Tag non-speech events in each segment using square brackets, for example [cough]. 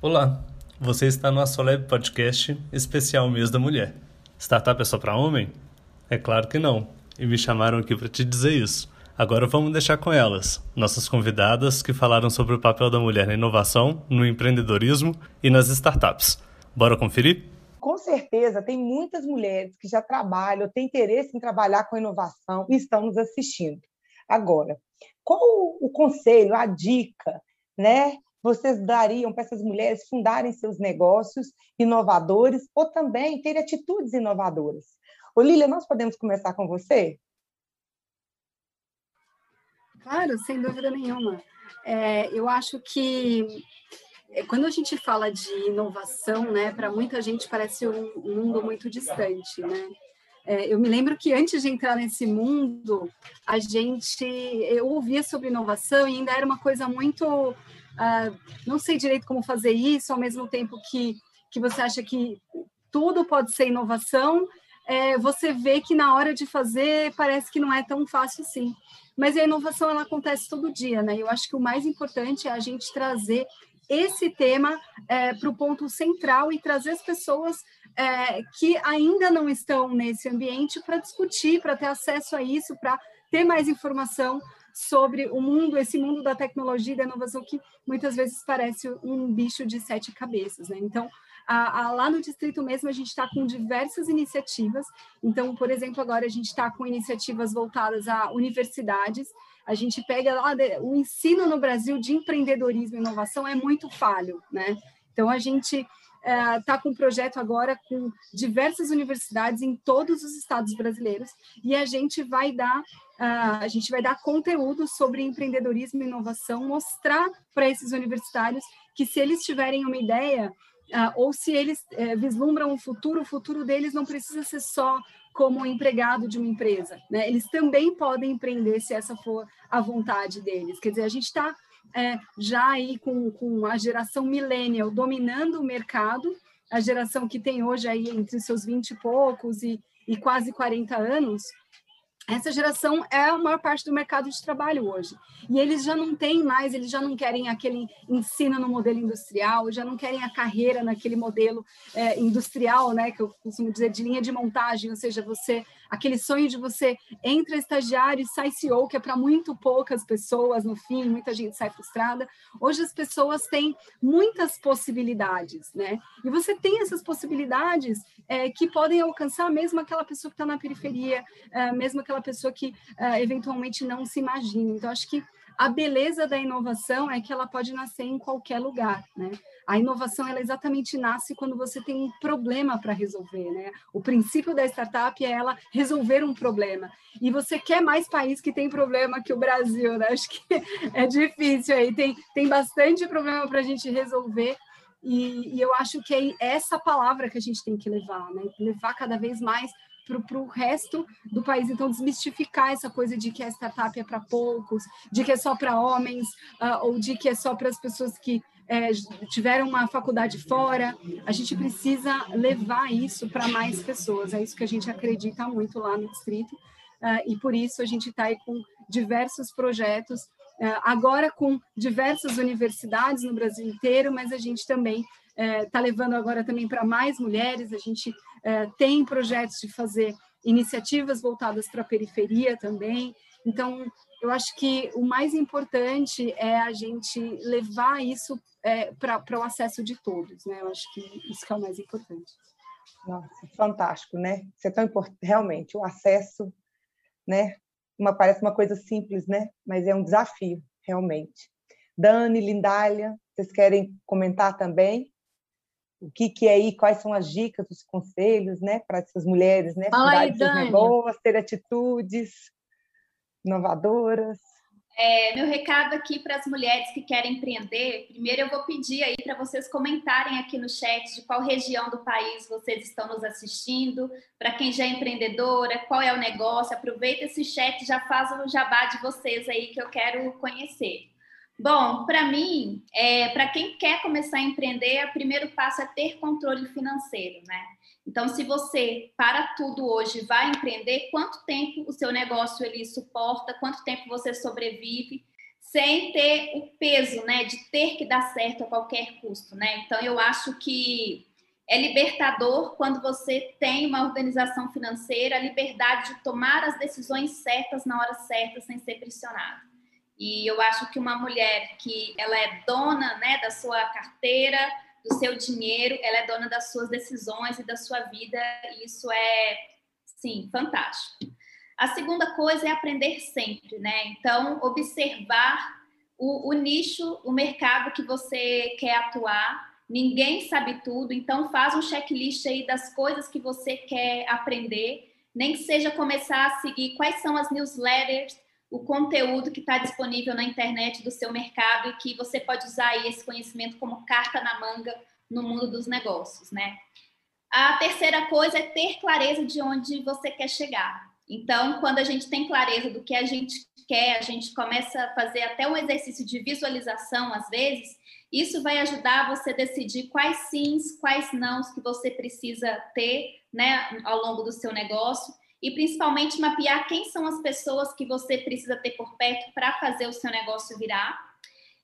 Olá, você está no Assolab Podcast especial Mês da Mulher. Startup é só para homem? É claro que não, e me chamaram aqui para te dizer isso. Agora vamos deixar com elas, nossas convidadas que falaram sobre o papel da mulher na inovação, no empreendedorismo e nas startups. Bora conferir? Com certeza, tem muitas mulheres que já trabalham, têm interesse em trabalhar com inovação e estão nos assistindo. Agora, qual o conselho, a dica, né? Vocês dariam para essas mulheres fundarem seus negócios inovadores ou também ter atitudes inovadoras? Olília, nós podemos começar com você? Claro, sem dúvida nenhuma. É, eu acho que é, quando a gente fala de inovação, né, para muita gente parece um mundo muito distante, né? É, eu me lembro que antes de entrar nesse mundo, a gente eu ouvia sobre inovação e ainda era uma coisa muito, uh, não sei direito como fazer isso, ao mesmo tempo que que você acha que tudo pode ser inovação, é, você vê que na hora de fazer parece que não é tão fácil assim. Mas a inovação ela acontece todo dia, né? Eu acho que o mais importante é a gente trazer esse tema é, para o ponto central e trazer as pessoas é, que ainda não estão nesse ambiente para discutir, para ter acesso a isso, para ter mais informação sobre o mundo, esse mundo da tecnologia e da inovação que muitas vezes parece um bicho de sete cabeças, né? Então, a, a, lá no distrito mesmo a gente está com diversas iniciativas. Então, por exemplo, agora a gente está com iniciativas voltadas a universidades a gente pega lá o ensino no Brasil de empreendedorismo e inovação é muito falho, né? Então a gente está é, com um projeto agora com diversas universidades em todos os estados brasileiros e a gente vai dar uh, a gente vai dar conteúdo sobre empreendedorismo e inovação, mostrar para esses universitários que se eles tiverem uma ideia uh, ou se eles uh, vislumbram um futuro, o futuro deles não precisa ser só como empregado de uma empresa, né? Eles também podem empreender se essa for a vontade deles. Quer dizer, a gente está é, já aí com, com a geração millennial dominando o mercado, a geração que tem hoje aí entre seus 20 e poucos e, e quase 40 anos, essa geração é a maior parte do mercado de trabalho hoje. E eles já não têm mais, eles já não querem aquele ensino no modelo industrial, já não querem a carreira naquele modelo é, industrial, né, que eu costumo dizer de linha de montagem, ou seja, você aquele sonho de você entra estagiário e sai CEO, que é para muito poucas pessoas no fim, muita gente sai frustrada. Hoje as pessoas têm muitas possibilidades, né? E você tem essas possibilidades é, que podem alcançar mesmo aquela pessoa que está na periferia, é, mesmo aquela pessoa que é, eventualmente não se imagina. Então, acho que a beleza da inovação é que ela pode nascer em qualquer lugar, né? A inovação ela exatamente nasce quando você tem um problema para resolver, né? O princípio da startup é ela resolver um problema. E você quer mais país que tem problema que o Brasil, né? Acho que é difícil aí, tem, tem bastante problema para a gente resolver. E, e, eu acho que é essa palavra que a gente tem que levar, né? Levar cada vez mais para o resto do país. Então, desmistificar essa coisa de que a startup é para poucos, de que é só para homens, uh, ou de que é só para as pessoas que é, tiveram uma faculdade fora. A gente precisa levar isso para mais pessoas. É isso que a gente acredita muito lá no distrito. Uh, e por isso a gente está aí com diversos projetos, uh, agora com diversas universidades no Brasil inteiro, mas a gente também está uh, levando agora também para mais mulheres. A gente é, tem projetos de fazer iniciativas voltadas para a periferia também. Então, eu acho que o mais importante é a gente levar isso é, para o acesso de todos, né? Eu acho que isso que é o mais importante. Nossa, fantástico, né? Isso é tão importante, realmente, o acesso, né? Uma, parece uma coisa simples, né? Mas é um desafio, realmente. Dani, Lindália, vocês querem comentar também? O que, que é aí, quais são as dicas, os conselhos, né, para essas mulheres, né, Ai, Dani. negócios, ter atitudes inovadoras? É, meu recado aqui para as mulheres que querem empreender, primeiro eu vou pedir aí para vocês comentarem aqui no chat de qual região do país vocês estão nos assistindo, para quem já é empreendedora, qual é o negócio, aproveita esse chat, já faz o jabá de vocês aí que eu quero conhecer. Bom, para mim, é, para quem quer começar a empreender, o primeiro passo é ter controle financeiro, né? Então, se você para tudo hoje vai empreender, quanto tempo o seu negócio ele suporta, quanto tempo você sobrevive sem ter o peso, né, de ter que dar certo a qualquer custo, né? Então eu acho que é libertador quando você tem uma organização financeira, a liberdade de tomar as decisões certas na hora certa, sem ser pressionado. E eu acho que uma mulher que ela é dona, né, da sua carteira, do seu dinheiro, ela é dona das suas decisões e da sua vida, e isso é, sim, fantástico. A segunda coisa é aprender sempre, né? Então, observar o, o nicho, o mercado que você quer atuar. Ninguém sabe tudo, então faz um checklist aí das coisas que você quer aprender, nem que seja começar a seguir quais são as newsletters, o conteúdo que está disponível na internet do seu mercado e que você pode usar esse conhecimento como carta na manga no mundo dos negócios, né? A terceira coisa é ter clareza de onde você quer chegar. Então, quando a gente tem clareza do que a gente quer, a gente começa a fazer até um exercício de visualização, às vezes, isso vai ajudar você a decidir quais sims, quais nãos que você precisa ter né, ao longo do seu negócio e principalmente mapear quem são as pessoas que você precisa ter por perto para fazer o seu negócio virar.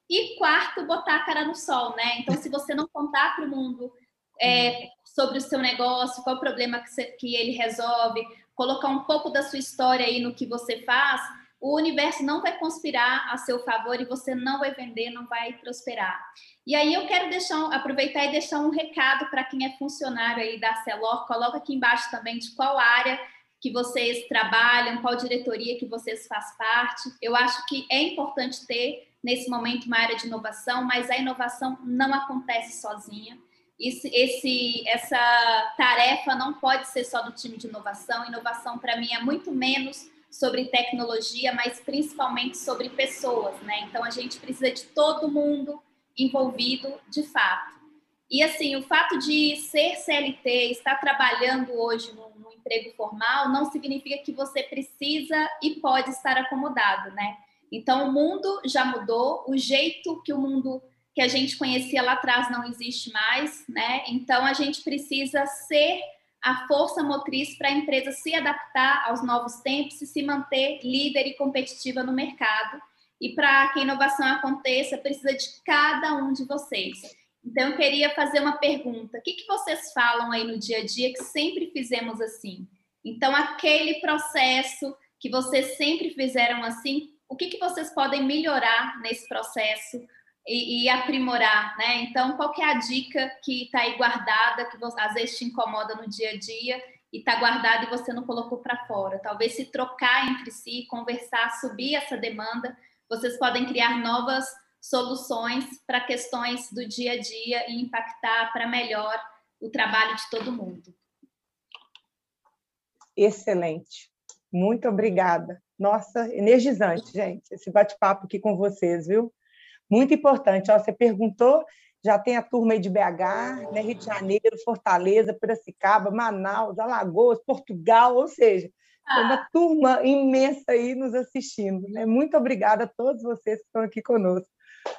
E quarto, botar a cara no sol, né? Então, se você não contar para o mundo é, sobre o seu negócio, qual o problema que, você, que ele resolve, colocar um pouco da sua história aí no que você faz, o universo não vai conspirar a seu favor e você não vai vender, não vai prosperar. E aí eu quero deixar, aproveitar e deixar um recado para quem é funcionário aí da Celor, coloca aqui embaixo também de qual área que vocês trabalham, qual diretoria que vocês fazem parte. Eu acho que é importante ter nesse momento uma área de inovação, mas a inovação não acontece sozinha. Esse, esse, essa tarefa não pode ser só do time de inovação. Inovação, para mim, é muito menos sobre tecnologia, mas principalmente sobre pessoas, né? Então, a gente precisa de todo mundo envolvido de fato. E, assim, o fato de ser CLT, estar trabalhando hoje no, emprego formal, não significa que você precisa e pode estar acomodado, né? Então, o mundo já mudou, o jeito que o mundo que a gente conhecia lá atrás não existe mais, né? Então, a gente precisa ser a força motriz para a empresa se adaptar aos novos tempos e se manter líder e competitiva no mercado. E para que a inovação aconteça, precisa de cada um de vocês. Então, eu queria fazer uma pergunta: o que, que vocês falam aí no dia a dia que sempre fizemos assim? Então, aquele processo que vocês sempre fizeram assim, o que, que vocês podem melhorar nesse processo e, e aprimorar, né? Então, qual é a dica que está aí guardada, que você, às vezes te incomoda no dia a dia e está guardada e você não colocou para fora? Talvez se trocar entre si, conversar, subir essa demanda, vocês podem criar novas soluções para questões do dia a dia e impactar para melhor o trabalho de todo mundo. Excelente. Muito obrigada. Nossa, energizante, gente, esse bate-papo aqui com vocês, viu? Muito importante. Ó, você perguntou, já tem a turma aí de BH, né, Rio de Janeiro, Fortaleza, Piracicaba, Manaus, Alagoas, Portugal, ou seja, ah. uma turma imensa aí nos assistindo. Né? Muito obrigada a todos vocês que estão aqui conosco.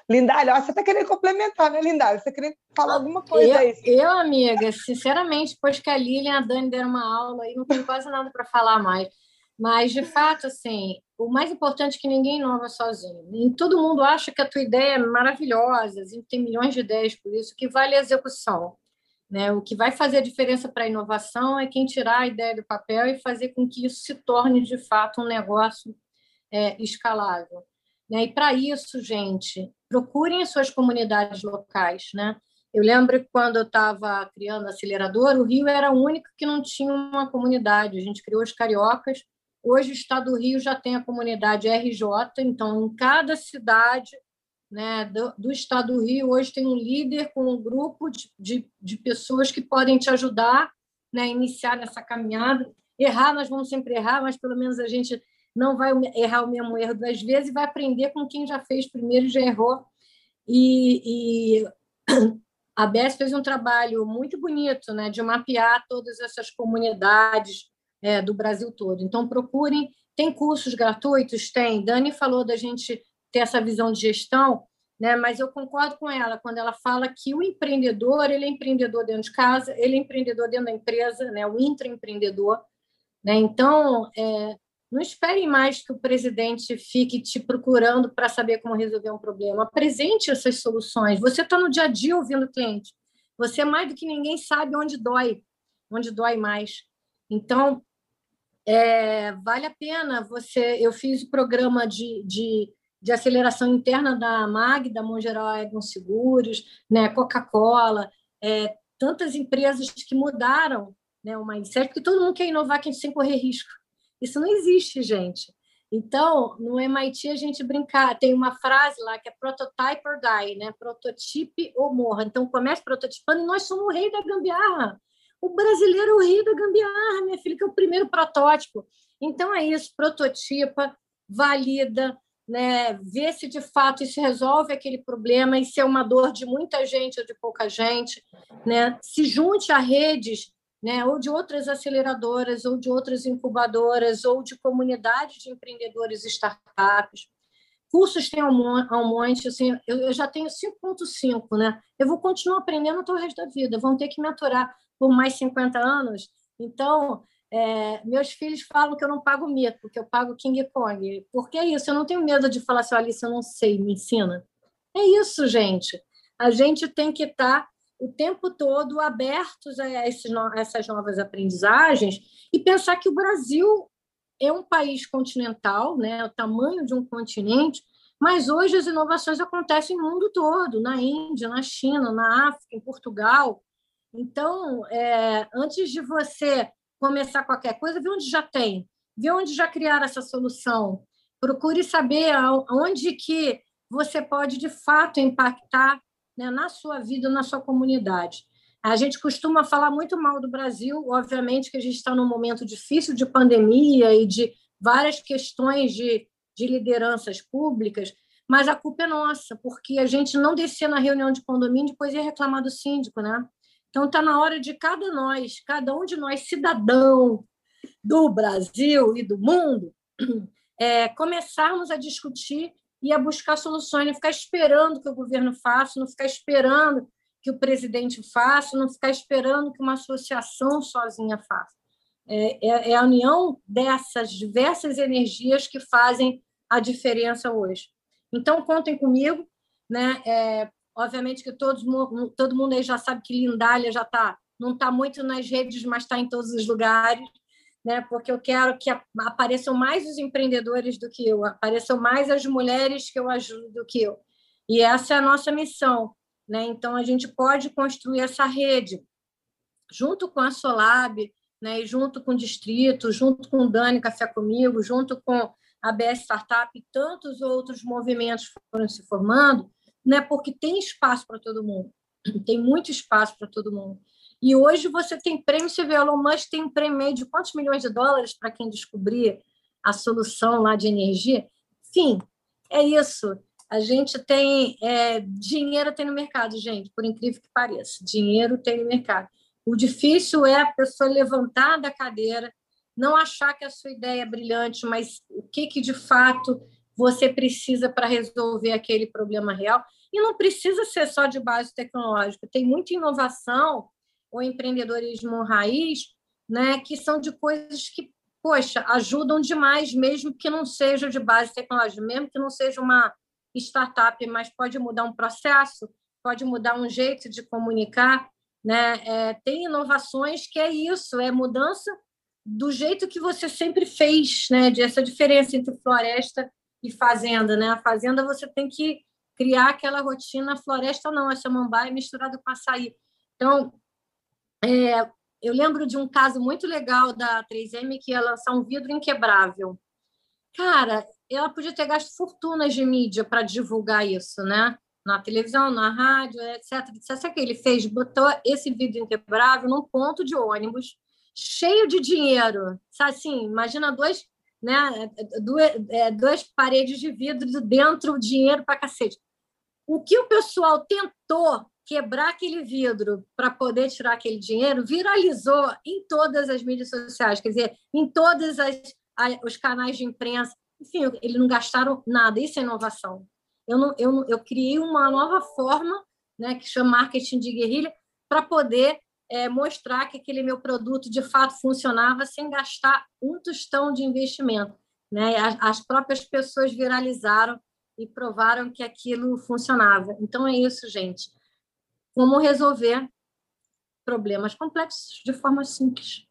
Lindália, você está querendo complementar, né, Lindália? Você querendo falar alguma coisa eu, aí? Eu, amiga, sinceramente, depois que a Lilian e a Dani deram uma aula, aí não tenho quase nada para falar mais. Mas, de fato, assim, o mais importante é que ninguém inova sozinho. E todo mundo acha que a tua ideia é maravilhosa, a gente tem milhões de ideias por isso, que vale a execução. Né? O que vai fazer a diferença para a inovação é quem tirar a ideia do papel e fazer com que isso se torne, de fato, um negócio é, escalável. Né? E para isso, gente, procurem as suas comunidades locais. Né? Eu lembro que quando eu estava criando a aceleradora, o Rio era o único que não tinha uma comunidade. A gente criou os cariocas. Hoje o Estado do Rio já tem a comunidade RJ, então em cada cidade né, do, do, Estado do Rio hoje tem um líder com um grupo de, de, de pessoas que podem te ajudar né, a iniciar nessa caminhada. Errar, nós vamos sempre errar, mas pelo menos a gente não vai errar o mesmo erro duas vezes e vai aprender com quem já fez primeiro e já errou. E, e [clears throat] a BES fez um trabalho muito bonito né, de mapear todas essas comunidades é, do Brasil todo. Então, procurem. Tem cursos gratuitos? Tem. Dani falou da gente ter essa visão de gestão, né? mas eu concordo com ela quando ela fala que o empreendedor ele é empreendedor dentro de casa, ele é empreendedor dentro da empresa, né? o intraempreendedor. Né? Então, é, Não espere mais que o presidente fique te procurando para saber como resolver um problema. Apresente essas soluções. Você está no dia a dia ouvindo o cliente. Você, mais do que ninguém, sabe onde dói, onde dói mais. Então, é, vale a pena você. Eu fiz o programa de, de, de aceleração interna da MAG, da Mongeral Egon Seguros, né, Coca-Cola, é, tantas empresas que mudaram né, o mindset, porque todo mundo quer inovar sem correr risco. Isso não existe, gente. Então, no MIT a gente brincar, tem uma frase lá que é prototype or die, né? Prototipe ou morra. Então, comece prototipando e nós somos o rei da gambiarra. O brasileiro é o rei da gambiarra, minha filha, que é o primeiro protótipo. Então, é isso, prototipa, valida, né? vê se de fato isso resolve aquele problema e se é uma dor de muita gente ou de pouca gente. Né? Se junte a redes né, ou de outras aceleradoras, ou de outras incubadoras, ou de comunidade de empreendedores e startups. Cursos tem um monte, assim, eu, já tenho 5.5, né? Eu vou continuar aprendendo até o resto da vida, vão ter que me aturar por mais 50 anos. Então, é, meus filhos falam que eu não pago mico, que eu pago King Kong. Porque é isso, eu não tenho medo de falar assim, Alice, eu não sei, me ensina. É isso, gente. A gente tem que estar tá o tempo todo abertos a, essas novas aprendizagens e pensar que o Brasil é um país continental, né, o tamanho de um continente, mas hoje as inovações acontecem no mundo todo, na Índia, na China, na África, em Portugal. Então, é, antes de você começar qualquer coisa, vê onde já tem, vê onde já criaram essa solução. Procure saber onde que você pode, de fato, impactar né, na sua vida, na sua comunidade. A gente costuma falar muito mal do Brasil, obviamente que a gente está num momento difícil de pandemia e de várias questões de, de lideranças públicas, mas a culpa é nossa, porque a gente não descia na reunião de condomínio, depois ia reclamar do síndico, né? Então está na hora de cada nós, cada um de nós, cidadão do Brasil e do mundo, [clears throat] é, começarmos a discutir e a buscar soluções, não ficar esperando que o governo faça, não ficar esperando que o presidente faça, não ficar esperando que uma associação sozinha faça. É, é, é a união dessas diversas energias que fazem a diferença hoje. Então, contem comigo. Né? É, obviamente que todos, todo mundo aí já sabe que Lindália já está, não está muito nas redes, mas está em todos os lugares né? Porque eu quero que apareçam mais os empreendedores do que eu, apareçam mais as mulheres que eu ajudo do que eu. E essa é a nossa missão, né? Então a gente pode construir essa rede junto com a Solab, né? E junto com o distrito, junto com o Dani Café comigo, junto com a BS Startup e tantos outros movimentos foram se formando, né? Porque tem espaço para todo mundo. Tem muito espaço para todo mundo. E hoje você tem prêmio, você vê, Elon Musk tem um prêmio de quantos milhões de dólares para quem descobrir a solução lá de energia. Enfim, é isso. A gente tem é, dinheiro tem no mercado, gente, por incrível que pareça. Dinheiro tem no mercado. O difícil é a pessoa levantar da cadeira, não achar que a sua ideia é brilhante, mas o que, que de fato você precisa para resolver aquele problema real. E não precisa ser só de base tecnológica, tem muita inovação ou empreendedorismo raiz, né, que são de coisas que, poxa, ajudam demais, mesmo que não seja de base tecnológica, mesmo que não seja uma startup, mas pode mudar um processo, pode mudar um jeito de comunicar. Né? É, tem inovações que é isso, é mudança do jeito que você sempre fez, né? De essa diferença entre floresta e fazenda, né? A fazenda você tem que criar aquela rotina, floresta não, essa samambaia misturada com açaí. Então, é, eu lembro de um caso muito legal da 3M que ia lançar um vidro inquebrável. Cara, ela podia ter gasto fortunas de mídia para divulgar isso, né? Na televisão, na rádio, etc. Sabe o que ele fez? Botou esse vidro inquebrável num ponto de ônibus, cheio de dinheiro. Sabe assim, imagina dois, né, duas, é, duas paredes de vidro dentro, dinheiro para cacete. O que o pessoal tentou quebrar aquele vidro para poder tirar aquele dinheiro viralizou em todas as mídias sociais, quer dizer, em todos os canais de imprensa. Enfim, eles não gastaram nada. Isso é inovação. Eu, não, eu, eu criei uma nova forma, né, que chama marketing de guerrilha, para poder é, mostrar que aquele meu produto de fato funcionava sem gastar um tostão de investimento. Né? As, as próprias pessoas viralizaram e provaram que aquilo funcionava. Então é isso, gente. Como resolver problemas complexos de forma simples.